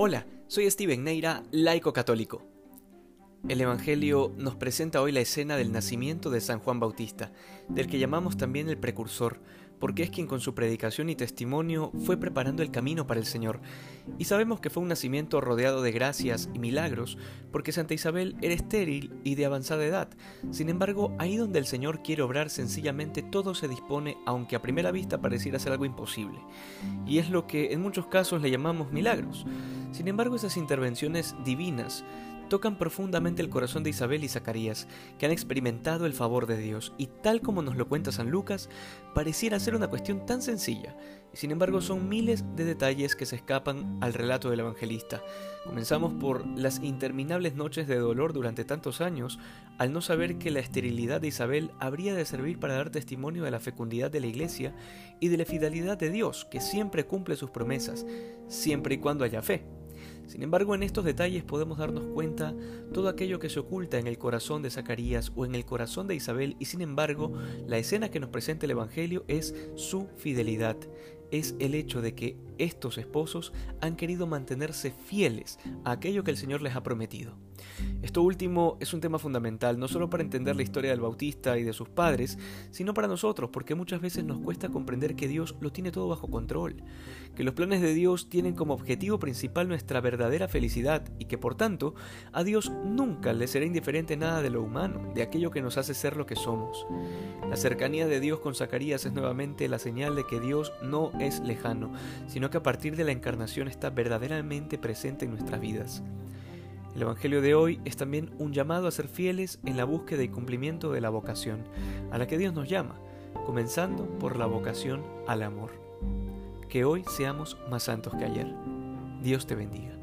Hola, soy Steven Neira, laico católico. El Evangelio nos presenta hoy la escena del nacimiento de San Juan Bautista, del que llamamos también el precursor, porque es quien con su predicación y testimonio fue preparando el camino para el Señor. Y sabemos que fue un nacimiento rodeado de gracias y milagros, porque Santa Isabel era estéril y de avanzada edad. Sin embargo, ahí donde el Señor quiere obrar sencillamente todo se dispone, aunque a primera vista pareciera ser algo imposible. Y es lo que en muchos casos le llamamos milagros. Sin embargo, esas intervenciones divinas tocan profundamente el corazón de Isabel y Zacarías, que han experimentado el favor de Dios, y tal como nos lo cuenta San Lucas, pareciera ser una cuestión tan sencilla, sin embargo son miles de detalles que se escapan al relato del evangelista. Comenzamos por las interminables noches de dolor durante tantos años, al no saber que la esterilidad de Isabel habría de servir para dar testimonio de la fecundidad de la iglesia y de la fidelidad de Dios, que siempre cumple sus promesas, siempre y cuando haya fe. Sin embargo, en estos detalles podemos darnos cuenta todo aquello que se oculta en el corazón de Zacarías o en el corazón de Isabel y sin embargo, la escena que nos presenta el Evangelio es su fidelidad, es el hecho de que estos esposos han querido mantenerse fieles a aquello que el Señor les ha prometido. Esto último es un tema fundamental, no solo para entender la historia del Bautista y de sus padres, sino para nosotros, porque muchas veces nos cuesta comprender que Dios lo tiene todo bajo control, que los planes de Dios tienen como objetivo principal nuestra verdadera felicidad y que por tanto a Dios nunca le será indiferente nada de lo humano, de aquello que nos hace ser lo que somos. La cercanía de Dios con Zacarías es nuevamente la señal de que Dios no es lejano, sino que a partir de la encarnación está verdaderamente presente en nuestras vidas. El Evangelio de hoy es también un llamado a ser fieles en la búsqueda y cumplimiento de la vocación a la que Dios nos llama, comenzando por la vocación al amor. Que hoy seamos más santos que ayer. Dios te bendiga.